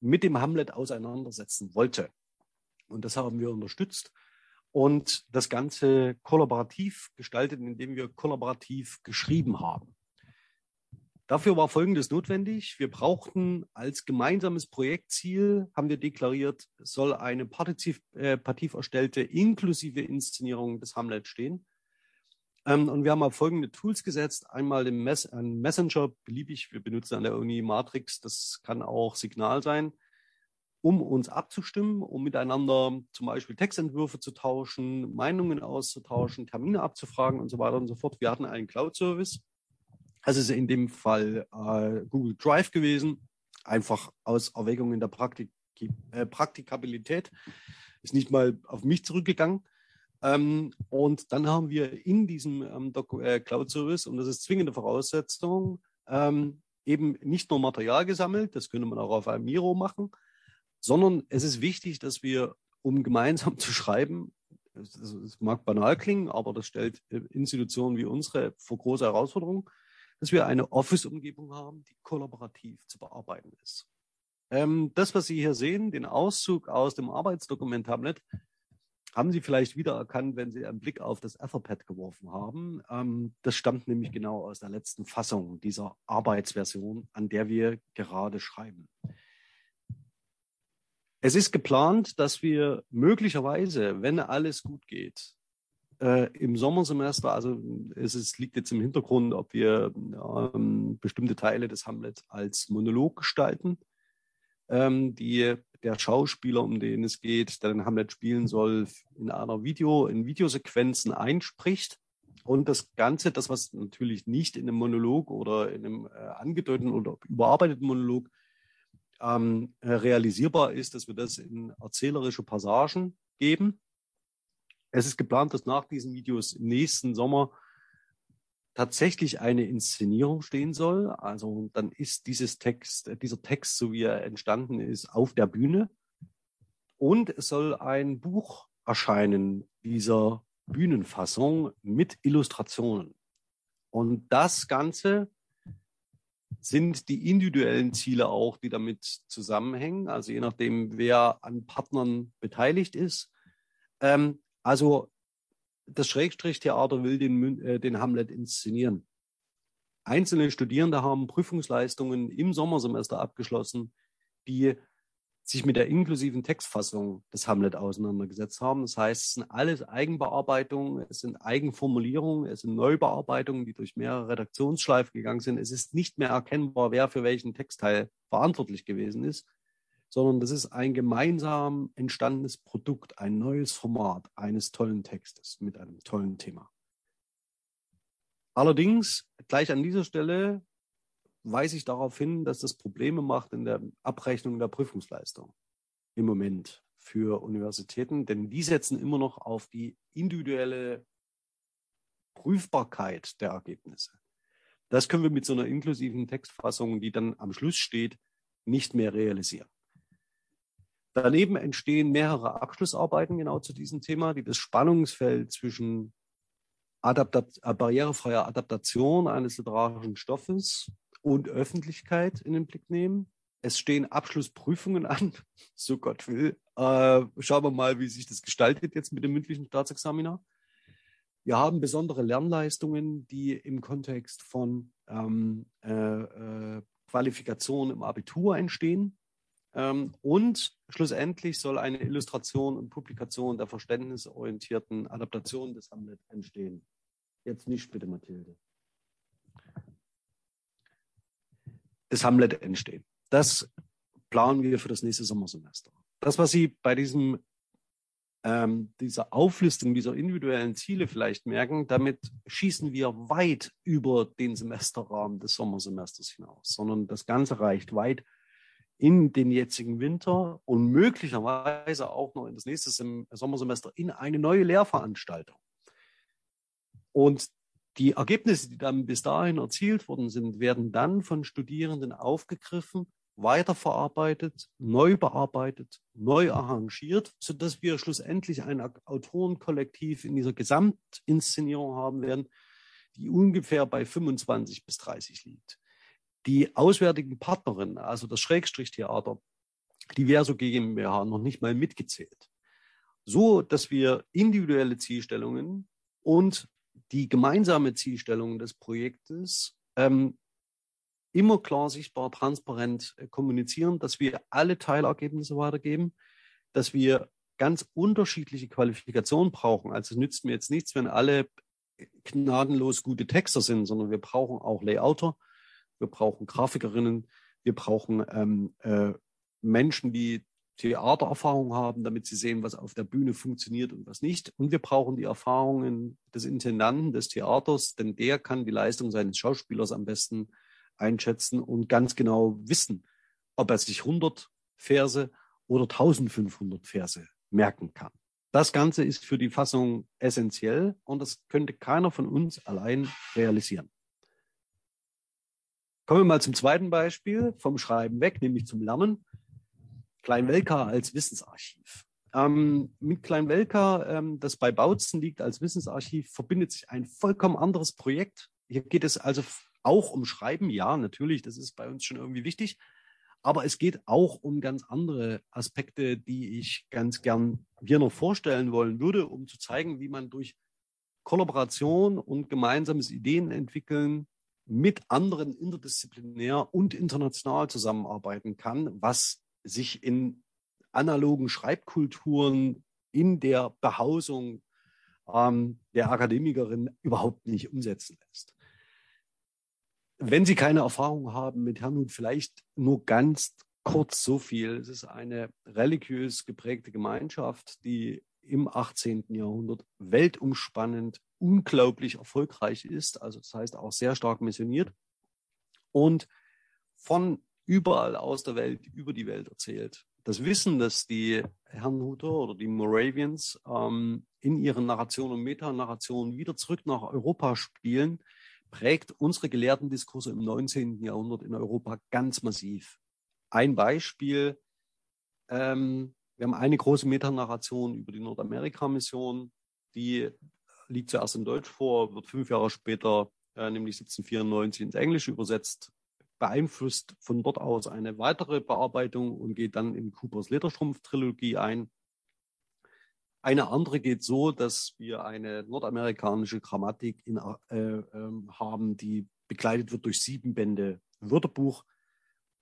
mit dem Hamlet auseinandersetzen wollte. Und das haben wir unterstützt und das Ganze kollaborativ gestaltet, indem wir kollaborativ geschrieben haben. Dafür war Folgendes notwendig. Wir brauchten als gemeinsames Projektziel, haben wir deklariert, soll eine partizipativ erstellte inklusive Inszenierung des Hamlet stehen. Ähm, und wir haben auf folgende Tools gesetzt. Einmal den Mess Messenger, beliebig, wir benutzen an der Uni Matrix, das kann auch Signal sein um uns abzustimmen, um miteinander zum Beispiel Textentwürfe zu tauschen, Meinungen auszutauschen, Termine abzufragen und so weiter und so fort. Wir hatten einen Cloud-Service. Das ist in dem Fall äh, Google Drive gewesen, einfach aus Erwägungen der Praktik äh, Praktikabilität. Ist nicht mal auf mich zurückgegangen. Ähm, und dann haben wir in diesem ähm, äh, Cloud-Service, und das ist zwingende Voraussetzung, ähm, eben nicht nur Material gesammelt, das könnte man auch auf einem Miro machen, sondern es ist wichtig, dass wir, um gemeinsam zu schreiben, es mag banal klingen, aber das stellt äh, Institutionen wie unsere vor große Herausforderungen, dass wir eine Office-Umgebung haben, die kollaborativ zu bearbeiten ist. Ähm, das, was Sie hier sehen, den Auszug aus dem Arbeitsdokument Hamlet, haben Sie vielleicht wiedererkannt, wenn Sie einen Blick auf das Etherpad geworfen haben. Ähm, das stammt nämlich genau aus der letzten Fassung dieser Arbeitsversion, an der wir gerade schreiben. Es ist geplant, dass wir möglicherweise, wenn alles gut geht, äh, im Sommersemester, also es ist, liegt jetzt im Hintergrund, ob wir ähm, bestimmte Teile des Hamlet als Monolog gestalten, ähm, die der Schauspieler, um den es geht, der den Hamlet spielen soll, in einer Video, in Videosequenzen einspricht. Und das Ganze, das was natürlich nicht in einem Monolog oder in einem äh, angedeuteten oder überarbeiteten Monolog ähm, realisierbar ist, dass wir das in erzählerische Passagen geben. Es ist geplant, dass nach diesen Videos im nächsten Sommer tatsächlich eine Inszenierung stehen soll. Also dann ist dieses Text, dieser Text, so wie er entstanden ist, auf der Bühne. Und es soll ein Buch erscheinen dieser Bühnenfassung mit Illustrationen. Und das Ganze sind die individuellen Ziele auch, die damit zusammenhängen, also je nachdem, wer an Partnern beteiligt ist. Ähm, also das Schrägstrichtheater will den, äh, den Hamlet inszenieren. Einzelne Studierende haben Prüfungsleistungen im Sommersemester abgeschlossen, die sich mit der inklusiven Textfassung des Hamlet auseinandergesetzt haben. Das heißt, es sind alles Eigenbearbeitungen, es sind Eigenformulierungen, es sind Neubearbeitungen, die durch mehrere Redaktionsschleifen gegangen sind. Es ist nicht mehr erkennbar, wer für welchen Textteil verantwortlich gewesen ist, sondern das ist ein gemeinsam entstandenes Produkt, ein neues Format eines tollen Textes mit einem tollen Thema. Allerdings, gleich an dieser Stelle weise ich darauf hin, dass das Probleme macht in der Abrechnung der Prüfungsleistung im Moment für Universitäten, denn die setzen immer noch auf die individuelle Prüfbarkeit der Ergebnisse. Das können wir mit so einer inklusiven Textfassung, die dann am Schluss steht, nicht mehr realisieren. Daneben entstehen mehrere Abschlussarbeiten genau zu diesem Thema, die das Spannungsfeld zwischen Adaptat äh, barrierefreier Adaptation eines literarischen Stoffes und Öffentlichkeit in den Blick nehmen. Es stehen Abschlussprüfungen an, so Gott will. Äh, schauen wir mal, wie sich das gestaltet jetzt mit dem mündlichen Staatsexaminer. Wir haben besondere Lernleistungen, die im Kontext von ähm, äh, äh, Qualifikation im Abitur entstehen. Ähm, und schlussendlich soll eine Illustration und Publikation der verständnisorientierten Adaptation des Hamlet entstehen. Jetzt nicht bitte, Mathilde. des Hamlet entstehen. Das planen wir für das nächste Sommersemester. Das, was Sie bei diesem, ähm, dieser Auflistung dieser individuellen Ziele vielleicht merken, damit schießen wir weit über den Semesterrahmen des Sommersemesters hinaus, sondern das Ganze reicht weit in den jetzigen Winter und möglicherweise auch noch in das nächste Sommersemester in eine neue Lehrveranstaltung. Und die Ergebnisse, die dann bis dahin erzielt worden sind, werden dann von Studierenden aufgegriffen, weiterverarbeitet, neu bearbeitet, neu arrangiert, sodass wir schlussendlich ein Autorenkollektiv in dieser Gesamtinszenierung haben werden, die ungefähr bei 25 bis 30 liegt die auswärtigen Partnerinnen, also das Schrägstrichtheater, die Verso GmbH noch nicht mal mitgezählt. So, dass wir individuelle Zielstellungen und die gemeinsame Zielstellung des Projektes ähm, immer klar sichtbar, transparent äh, kommunizieren, dass wir alle Teilergebnisse weitergeben, dass wir ganz unterschiedliche Qualifikationen brauchen. Also es nützt mir jetzt nichts, wenn alle gnadenlos gute Texter sind, sondern wir brauchen auch Layouter, wir brauchen Grafikerinnen, wir brauchen ähm, äh, Menschen, die Theatererfahrung haben, damit sie sehen, was auf der Bühne funktioniert und was nicht. Und wir brauchen die Erfahrungen des Intendanten des Theaters, denn der kann die Leistung seines Schauspielers am besten einschätzen und ganz genau wissen, ob er sich 100 Verse oder 1500 Verse merken kann. Das Ganze ist für die Fassung essentiell und das könnte keiner von uns allein realisieren. Kommen wir mal zum zweiten Beispiel, vom Schreiben weg, nämlich zum Lernen. Kleinwelka als Wissensarchiv. Ähm, mit Kleinwelka, ähm, das bei Bautzen liegt als Wissensarchiv, verbindet sich ein vollkommen anderes Projekt. Hier geht es also auch um Schreiben. Ja, natürlich, das ist bei uns schon irgendwie wichtig. Aber es geht auch um ganz andere Aspekte, die ich ganz gern hier noch vorstellen wollen würde, um zu zeigen, wie man durch Kollaboration und gemeinsames Ideen entwickeln mit anderen interdisziplinär und international zusammenarbeiten kann, was sich in analogen Schreibkulturen in der Behausung ähm, der Akademikerin überhaupt nicht umsetzen lässt. Wenn Sie keine Erfahrung haben mit Herrnhut, vielleicht nur ganz kurz so viel. Es ist eine religiös geprägte Gemeinschaft, die im 18. Jahrhundert weltumspannend unglaublich erfolgreich ist, also das heißt auch sehr stark missioniert und von überall aus der Welt über die Welt erzählt. Das Wissen, das die Herrnhuter oder die Moravians ähm, in ihren Narrationen und Metanarrationen wieder zurück nach Europa spielen, prägt unsere gelehrten Diskurse im 19. Jahrhundert in Europa ganz massiv. Ein Beispiel, ähm, wir haben eine große Metanarration über die Nordamerika-Mission, die liegt zuerst in Deutsch vor, wird fünf Jahre später, äh, nämlich 1794, ins Englische übersetzt, beeinflusst von dort aus eine weitere Bearbeitung und geht dann in Coopers Lederstrumpf-Trilogie ein. Eine andere geht so, dass wir eine nordamerikanische Grammatik in, äh, äh, haben, die begleitet wird durch sieben Bände Wörterbuch,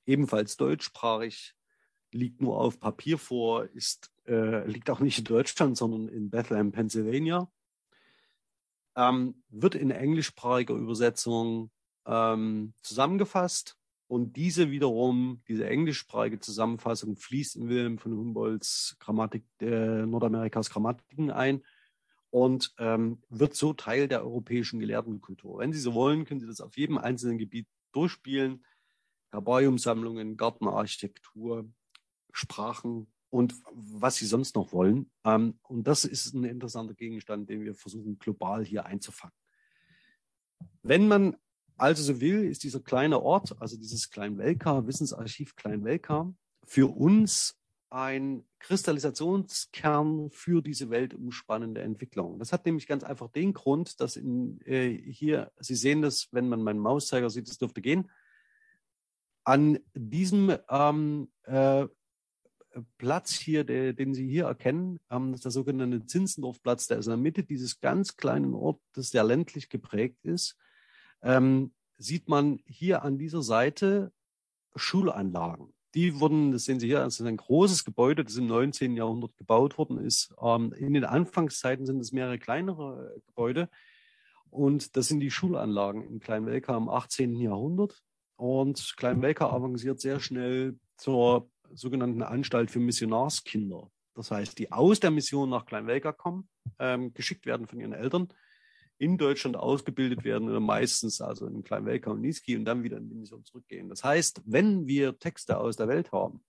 ebenfalls deutschsprachig, liegt nur auf Papier vor, ist, äh, liegt auch nicht in Deutschland, sondern in Bethlehem, Pennsylvania ähm, wird in englischsprachiger Übersetzung ähm, zusammengefasst. Und diese wiederum, diese englischsprachige Zusammenfassung fließt in Wilhelm von Humboldts Grammatik äh, Nordamerikas Grammatiken ein und ähm, wird so Teil der europäischen Gelehrtenkultur. Wenn Sie so wollen, können Sie das auf jedem einzelnen Gebiet durchspielen. Herbariumsammlungen, Gartenarchitektur, Sprachen, und was sie sonst noch wollen. Ähm, und das ist ein interessanter Gegenstand, den wir versuchen global hier einzufangen. Wenn man also so will, ist dieser kleine Ort, also dieses Kleinwelka, Wissensarchiv Kleinwelka, für uns ein Kristallisationskern für diese weltumspannende Entwicklung. Das hat nämlich ganz einfach den Grund, dass in, äh, hier, Sie sehen das, wenn man meinen Mauszeiger sieht, das dürfte gehen, an diesem ähm, äh, Platz hier, der, den Sie hier erkennen, ähm, das ist der sogenannte Zinsendorfplatz, der ist in der Mitte dieses ganz kleinen Ortes, der ländlich geprägt ist, ähm, sieht man hier an dieser Seite Schulanlagen. Die wurden, das sehen Sie hier, das ist ein großes Gebäude, das im 19. Jahrhundert gebaut worden ist. Ähm, in den Anfangszeiten sind es mehrere kleinere Gebäude. Und das sind die Schulanlagen in Kleinwelka im 18. Jahrhundert. Und Kleinwelka avanciert sehr schnell zur sogenannten Anstalt für Missionarskinder. Das heißt, die aus der Mission nach Kleinwelka kommen, ähm, geschickt werden von ihren Eltern in Deutschland ausgebildet werden oder meistens also in Kleinwelka und Niski und dann wieder in die Mission zurückgehen. Das heißt, wenn wir Texte aus der Welt haben,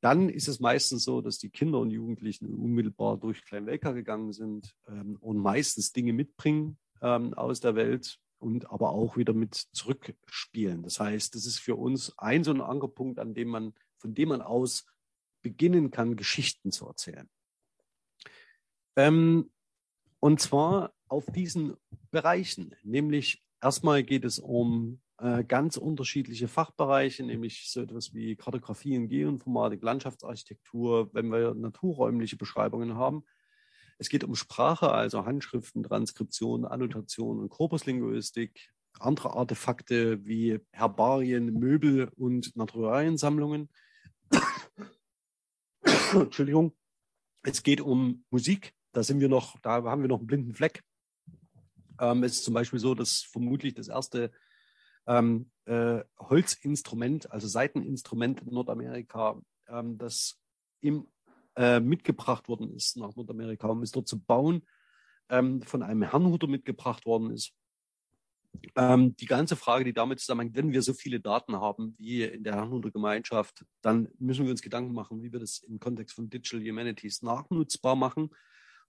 dann ist es meistens so, dass die Kinder und Jugendlichen unmittelbar durch Kleinwelka gegangen sind ähm, und meistens Dinge mitbringen ähm, aus der Welt und aber auch wieder mit zurückspielen. Das heißt, das ist für uns ein so ein Ankerpunkt, an dem man, von dem man aus beginnen kann, Geschichten zu erzählen. Ähm, und zwar auf diesen Bereichen. Nämlich erstmal geht es um äh, ganz unterschiedliche Fachbereiche, nämlich so etwas wie Kartografie und Geoinformatik, Landschaftsarchitektur, wenn wir naturräumliche Beschreibungen haben. Es geht um Sprache, also Handschriften, Transkription, Annotation und Korpuslinguistik, andere Artefakte wie Herbarien, Möbel und Naturaliensammlungen. Entschuldigung. Es geht um Musik. Da sind wir noch, da haben wir noch einen blinden Fleck. Ähm, es ist zum Beispiel so, dass vermutlich das erste ähm, äh, Holzinstrument, also Seiteninstrument in Nordamerika, ähm, das im, äh, mitgebracht worden ist nach Nordamerika, um es dort zu bauen, ähm, von einem Herrnhuter mitgebracht worden ist. Ähm, die ganze Frage, die damit zusammenhängt, wenn wir so viele Daten haben wie in der Herrnhuter Gemeinschaft, dann müssen wir uns Gedanken machen, wie wir das im Kontext von Digital Humanities nachnutzbar machen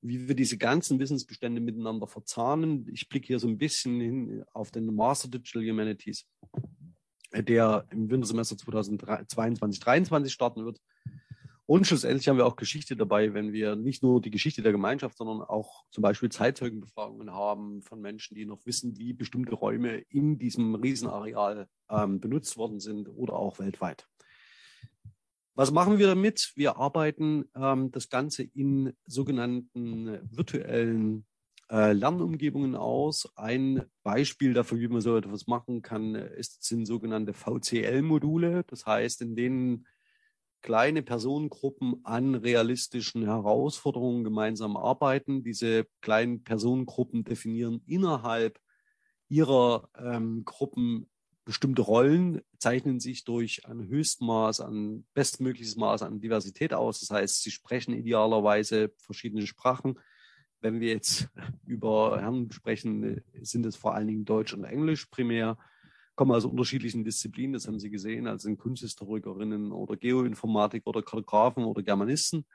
wie wir diese ganzen Wissensbestände miteinander verzahnen. Ich blicke hier so ein bisschen hin auf den Master Digital Humanities, der im Wintersemester 2022, 2023 starten wird. Und schlussendlich haben wir auch Geschichte dabei, wenn wir nicht nur die Geschichte der Gemeinschaft, sondern auch zum Beispiel Zeitzeugenbefragungen haben von Menschen, die noch wissen, wie bestimmte Räume in diesem Riesenareal ähm, benutzt worden sind oder auch weltweit. Was machen wir damit? Wir arbeiten ähm, das Ganze in sogenannten virtuellen äh, Lernumgebungen aus. Ein Beispiel dafür, wie man so etwas machen kann, ist, sind sogenannte VCL-Module. Das heißt, in denen kleine Personengruppen an realistischen Herausforderungen gemeinsam arbeiten. Diese kleinen Personengruppen definieren innerhalb ihrer ähm, Gruppen bestimmte Rollen zeichnen sich durch ein Höchstmaß an, bestmögliches Maß an Diversität aus. Das heißt, sie sprechen idealerweise verschiedene Sprachen. Wenn wir jetzt über Herren sprechen, sind es vor allen Dingen Deutsch und Englisch primär, kommen aus unterschiedlichen Disziplinen, das haben Sie gesehen, also sind Kunsthistorikerinnen oder Geoinformatik oder Kartografen oder Germanisten.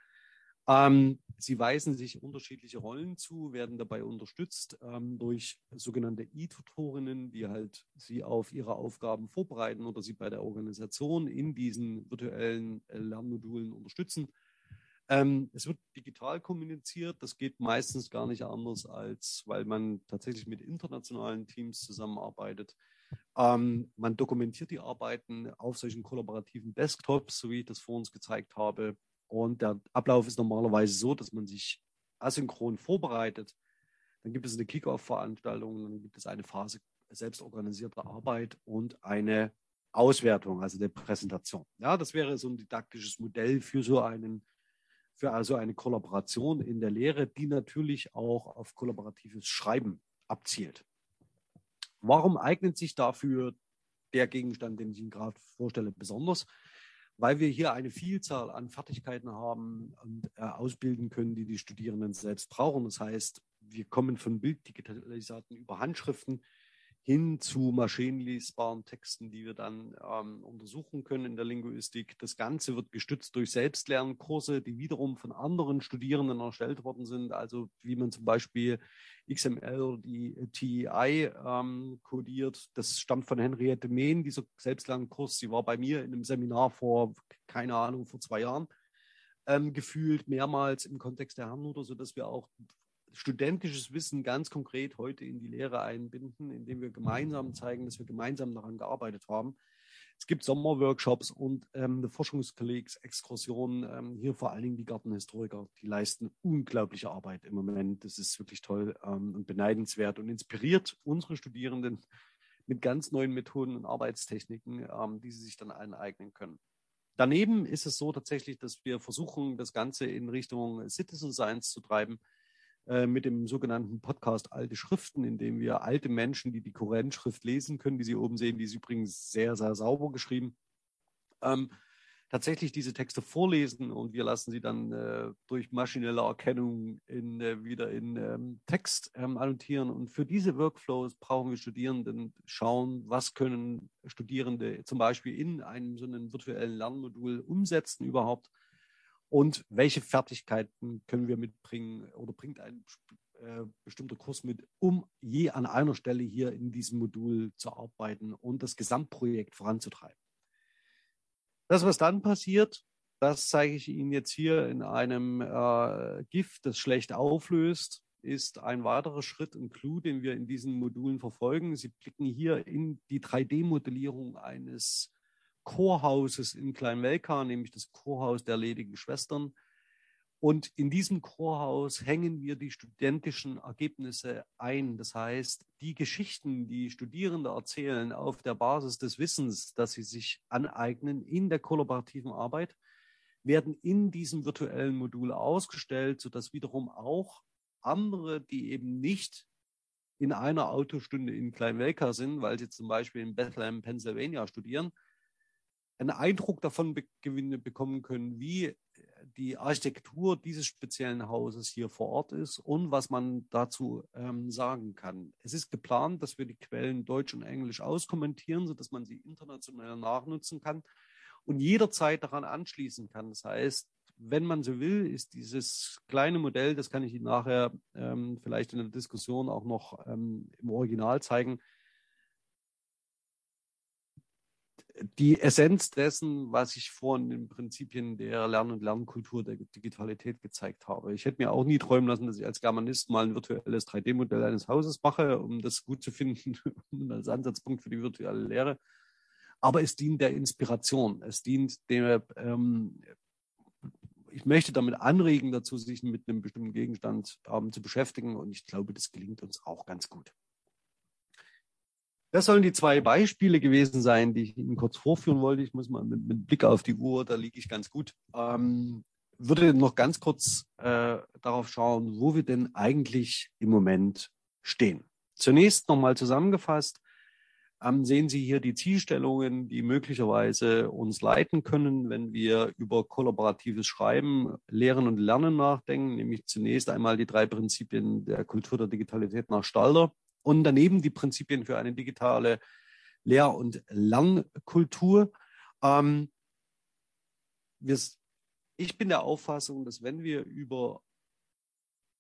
Ähm, sie weisen sich unterschiedliche Rollen zu, werden dabei unterstützt ähm, durch sogenannte E-Tutorinnen, die halt sie auf ihre Aufgaben vorbereiten oder sie bei der Organisation in diesen virtuellen äh, Lernmodulen unterstützen. Ähm, es wird digital kommuniziert. Das geht meistens gar nicht anders, als weil man tatsächlich mit internationalen Teams zusammenarbeitet. Ähm, man dokumentiert die Arbeiten auf solchen kollaborativen Desktops, so wie ich das vor uns gezeigt habe. Und der Ablauf ist normalerweise so, dass man sich asynchron vorbereitet. Dann gibt es eine Kick-Off-Veranstaltung, dann gibt es eine Phase selbstorganisierter Arbeit und eine Auswertung, also der Präsentation. Ja, das wäre so ein didaktisches Modell für so einen, für also eine Kollaboration in der Lehre, die natürlich auch auf kollaboratives Schreiben abzielt. Warum eignet sich dafür der Gegenstand, den ich Ihnen gerade vorstelle, besonders? weil wir hier eine Vielzahl an Fertigkeiten haben und äh, ausbilden können, die die Studierenden selbst brauchen. Das heißt, wir kommen von Bilddigitalisaten über Handschriften hin zu maschinenlesbaren Texten, die wir dann ähm, untersuchen können in der Linguistik. Das Ganze wird gestützt durch Selbstlernkurse, die wiederum von anderen Studierenden erstellt worden sind. Also wie man zum Beispiel XML oder die TEI ähm, codiert. Das stammt von Henriette Mehn, dieser Selbstlernkurs. Sie war bei mir in einem Seminar vor, keine Ahnung, vor zwei Jahren. Ähm, gefühlt mehrmals im Kontext der Herrenhuter, sodass wir auch studentisches Wissen ganz konkret heute in die Lehre einbinden, indem wir gemeinsam zeigen, dass wir gemeinsam daran gearbeitet haben. Es gibt Sommerworkshops und ähm, Forschungskollegs-Exkursionen. Ähm, hier vor allen Dingen die Gartenhistoriker, die leisten unglaubliche Arbeit im Moment. Das ist wirklich toll ähm, und beneidenswert und inspiriert unsere Studierenden mit ganz neuen Methoden und Arbeitstechniken, ähm, die sie sich dann aneignen können. Daneben ist es so tatsächlich, dass wir versuchen, das Ganze in Richtung Citizen Science zu treiben. Äh, mit dem sogenannten Podcast Alte Schriften, in dem wir alte Menschen, die die Kurrentschrift lesen können, die Sie oben sehen, die ist übrigens sehr, sehr sauber geschrieben, ähm, tatsächlich diese Texte vorlesen und wir lassen sie dann äh, durch maschinelle Erkennung in, äh, wieder in ähm, Text ähm, annotieren. Und für diese Workflows brauchen wir Studierenden schauen, was können Studierende zum Beispiel in einem so einem virtuellen Lernmodul umsetzen überhaupt und welche Fertigkeiten können wir mitbringen oder bringt ein äh, bestimmter Kurs mit, um je an einer Stelle hier in diesem Modul zu arbeiten und das Gesamtprojekt voranzutreiben. Das, was dann passiert, das zeige ich Ihnen jetzt hier in einem äh, GIF, das schlecht auflöst, ist ein weiterer Schritt und Clou, den wir in diesen Modulen verfolgen. Sie blicken hier in die 3D-Modellierung eines Chorhauses in Kleinwelka, nämlich das Chorhaus der ledigen Schwestern. Und in diesem Chorhaus hängen wir die studentischen Ergebnisse ein. Das heißt, die Geschichten, die Studierende erzählen auf der Basis des Wissens, das sie sich aneignen in der kollaborativen Arbeit, werden in diesem virtuellen Modul ausgestellt, sodass wiederum auch andere, die eben nicht in einer Autostunde in Kleinwelka sind, weil sie zum Beispiel in Bethlehem, Pennsylvania studieren, einen Eindruck davon be bekommen können, wie die Architektur dieses speziellen Hauses hier vor Ort ist und was man dazu ähm, sagen kann. Es ist geplant, dass wir die Quellen Deutsch und Englisch auskommentieren, sodass man sie international nachnutzen kann und jederzeit daran anschließen kann. Das heißt, wenn man so will, ist dieses kleine Modell, das kann ich Ihnen nachher ähm, vielleicht in der Diskussion auch noch ähm, im Original zeigen, die Essenz dessen, was ich vorhin in den Prinzipien der Lern- und Lernkultur der Digitalität gezeigt habe. Ich hätte mir auch nie träumen lassen, dass ich als Germanist mal ein virtuelles 3D-Modell eines Hauses mache, um das gut zu finden als Ansatzpunkt für die virtuelle Lehre. Aber es dient der Inspiration. Es dient dem, ähm, ich möchte damit anregen, dazu sich mit einem bestimmten Gegenstand ähm, zu beschäftigen. Und ich glaube, das gelingt uns auch ganz gut. Das sollen die zwei Beispiele gewesen sein, die ich Ihnen kurz vorführen wollte. Ich muss mal mit, mit Blick auf die Uhr, da liege ich ganz gut. Ähm, würde noch ganz kurz äh, darauf schauen, wo wir denn eigentlich im Moment stehen. Zunächst nochmal zusammengefasst, ähm, sehen Sie hier die Zielstellungen, die möglicherweise uns leiten können, wenn wir über kollaboratives Schreiben, Lehren und Lernen nachdenken, nämlich zunächst einmal die drei Prinzipien der Kultur der Digitalität nach Stalder und daneben die Prinzipien für eine digitale Lehr- und Lernkultur. Ähm, ich bin der Auffassung, dass wenn wir über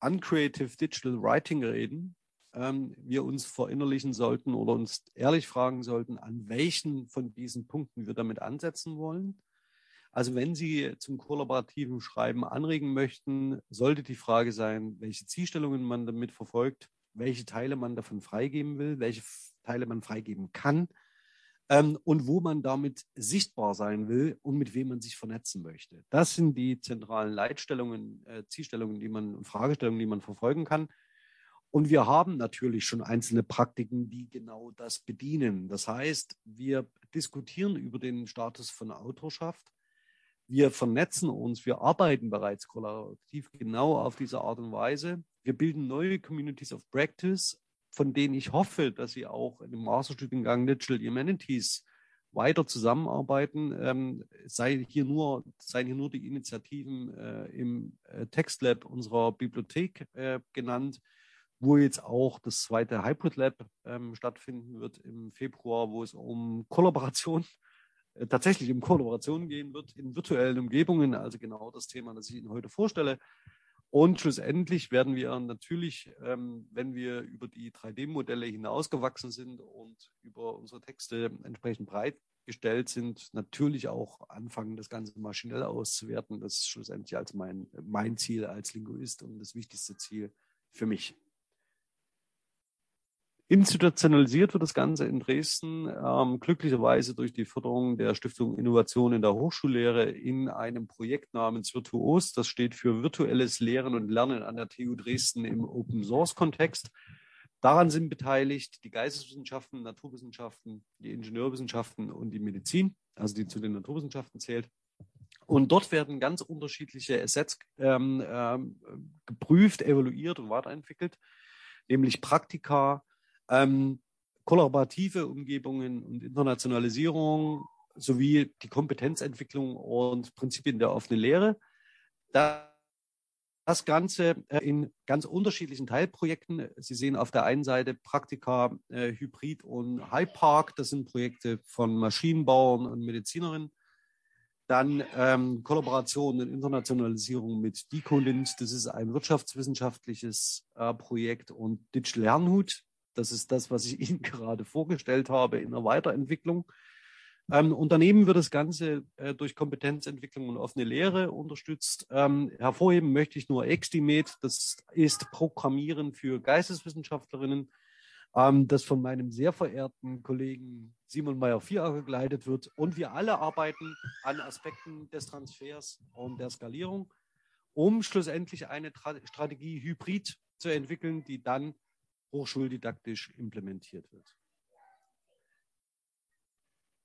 Uncreative Digital Writing reden, ähm, wir uns verinnerlichen sollten oder uns ehrlich fragen sollten, an welchen von diesen Punkten wir damit ansetzen wollen. Also wenn Sie zum kollaborativen Schreiben anregen möchten, sollte die Frage sein, welche Zielstellungen man damit verfolgt welche Teile man davon freigeben will, welche Teile man freigeben kann ähm, und wo man damit sichtbar sein will und mit wem man sich vernetzen möchte. Das sind die zentralen Leitstellungen, äh, Zielstellungen, die man und Fragestellungen, die man verfolgen kann. Und wir haben natürlich schon einzelne Praktiken, die genau das bedienen. Das heißt, wir diskutieren über den Status von Autorschaft. Wir vernetzen uns, wir arbeiten bereits kollaborativ genau auf diese Art und Weise. Wir bilden neue Communities of Practice, von denen ich hoffe, dass sie auch dem Masterstudiengang Digital Humanities weiter zusammenarbeiten. Ähm, sei hier nur, seien hier nur die Initiativen äh, im äh, Textlab unserer Bibliothek äh, genannt, wo jetzt auch das zweite Hybrid Lab ähm, stattfinden wird im Februar, wo es um Kollaboration, äh, tatsächlich um Kollaboration gehen wird in virtuellen Umgebungen, also genau das Thema, das ich Ihnen heute vorstelle. Und schlussendlich werden wir natürlich, ähm, wenn wir über die 3D-Modelle hinausgewachsen sind und über unsere Texte entsprechend breit gestellt sind, natürlich auch anfangen, das Ganze maschinell auszuwerten. Das ist schlussendlich als mein, mein Ziel als Linguist und das wichtigste Ziel für mich. Institutionalisiert wird das Ganze in Dresden ähm, glücklicherweise durch die Förderung der Stiftung Innovation in der Hochschullehre in einem Projekt namens Virtuos. Das steht für virtuelles Lehren und Lernen an der TU Dresden im Open Source Kontext. Daran sind beteiligt die Geisteswissenschaften, Naturwissenschaften, die Ingenieurwissenschaften und die Medizin, also die zu den Naturwissenschaften zählt. Und dort werden ganz unterschiedliche Assets ähm, ähm, geprüft, evaluiert und weiterentwickelt, nämlich Praktika, ähm, kollaborative Umgebungen und Internationalisierung, sowie die Kompetenzentwicklung und Prinzipien der offenen Lehre. Das Ganze äh, in ganz unterschiedlichen Teilprojekten. Sie sehen auf der einen Seite Praktika äh, Hybrid und High Park. Das sind Projekte von Maschinenbauern und Medizinerinnen. Dann ähm, Kollaboration und Internationalisierung mit Decolint. Das ist ein wirtschaftswissenschaftliches äh, Projekt. Und Digital Lernhut. Das ist das, was ich Ihnen gerade vorgestellt habe in der Weiterentwicklung. Ähm, Unternehmen wird das Ganze äh, durch Kompetenzentwicklung und offene Lehre unterstützt. Ähm, hervorheben möchte ich nur Extimed, das ist Programmieren für Geisteswissenschaftlerinnen, ähm, das von meinem sehr verehrten Kollegen Simon Meyer-Vieracker geleitet wird. Und wir alle arbeiten an Aspekten des Transfers und der Skalierung, um schlussendlich eine Tra Strategie Hybrid zu entwickeln, die dann hochschuldidaktisch implementiert wird.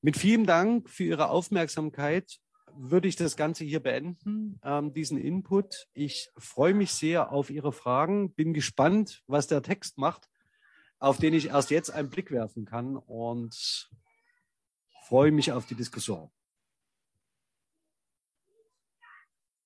Mit vielen Dank für Ihre Aufmerksamkeit würde ich das Ganze hier beenden, ähm, diesen Input. Ich freue mich sehr auf Ihre Fragen, bin gespannt, was der Text macht, auf den ich erst jetzt einen Blick werfen kann und freue mich auf die Diskussion.